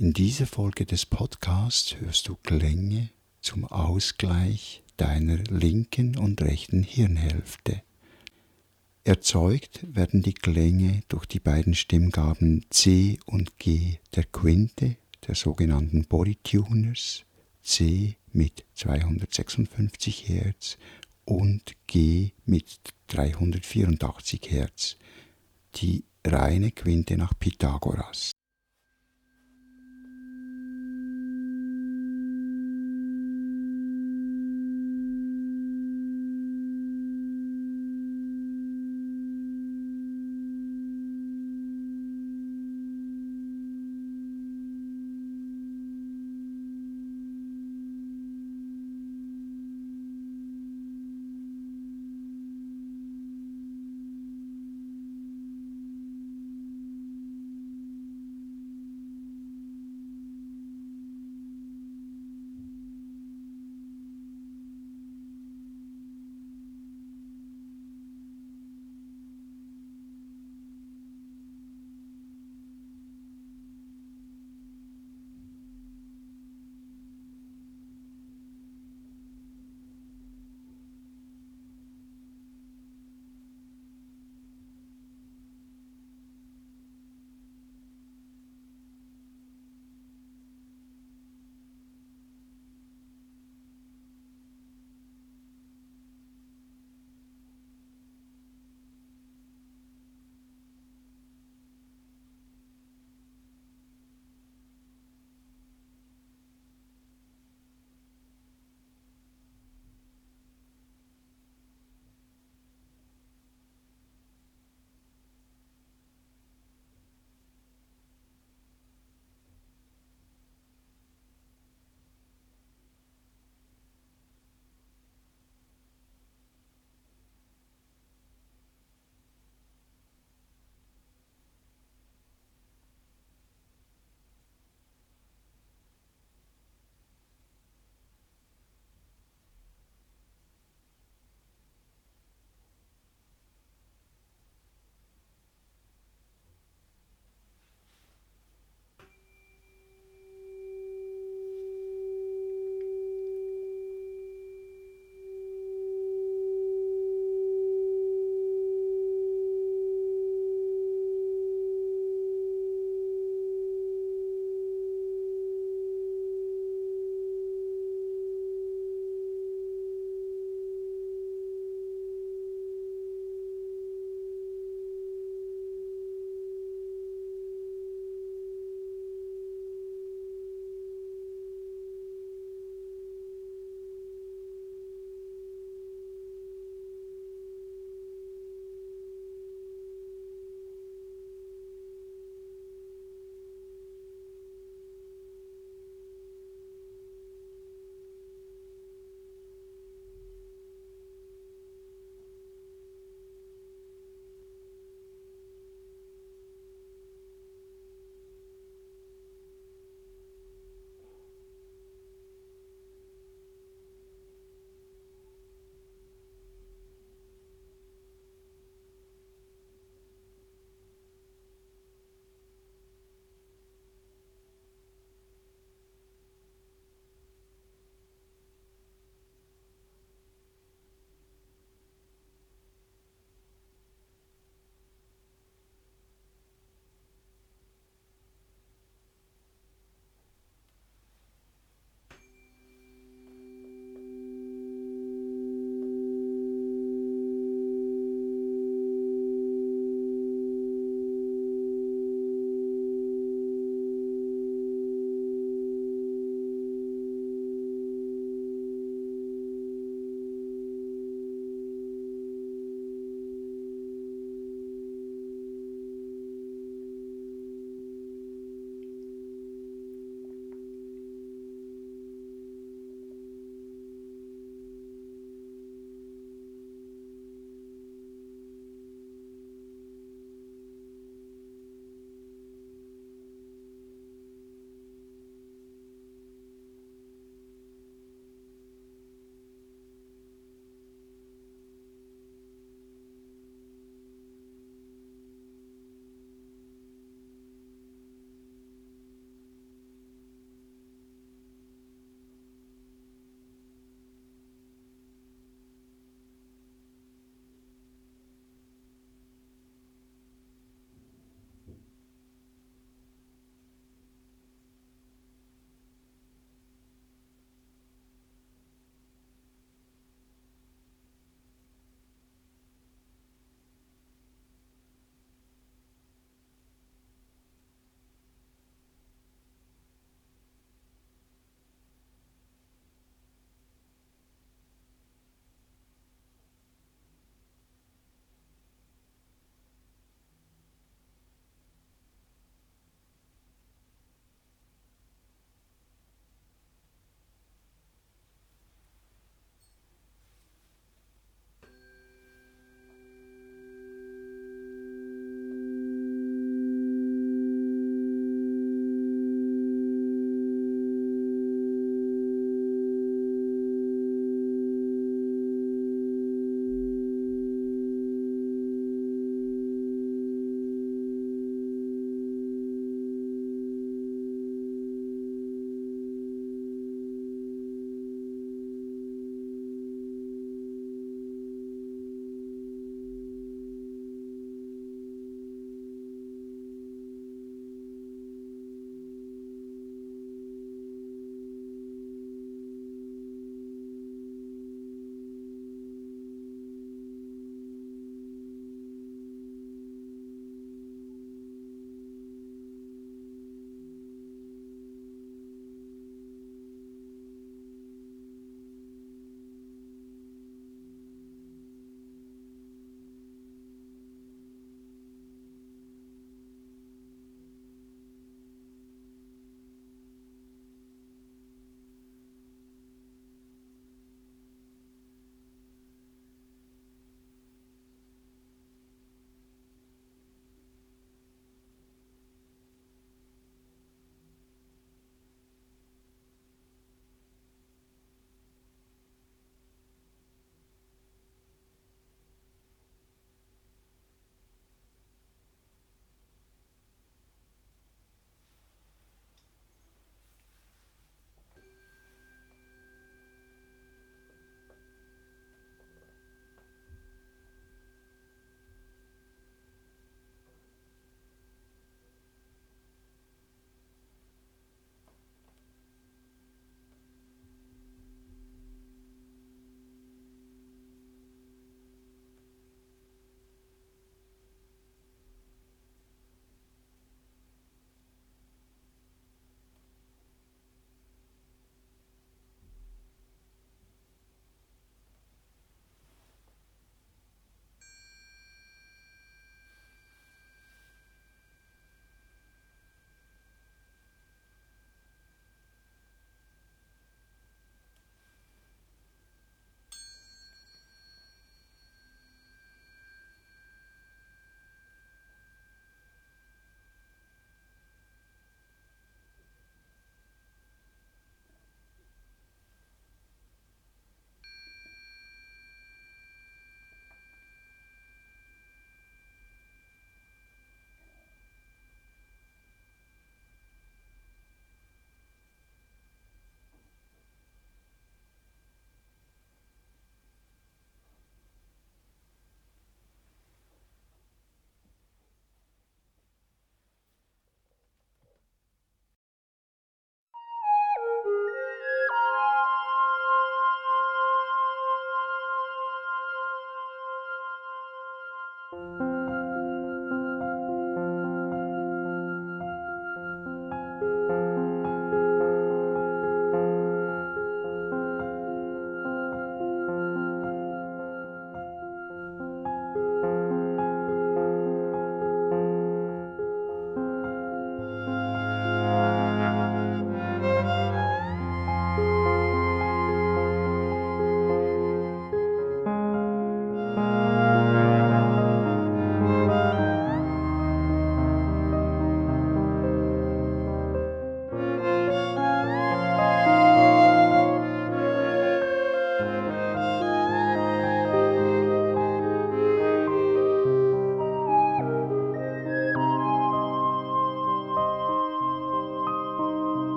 In dieser Folge des Podcasts hörst du Klänge zum Ausgleich deiner linken und rechten Hirnhälfte. Erzeugt werden die Klänge durch die beiden Stimmgaben C und G der Quinte, der sogenannten Bodytuners, C mit 256 Hertz und G mit 384 Hertz, die reine Quinte nach Pythagoras.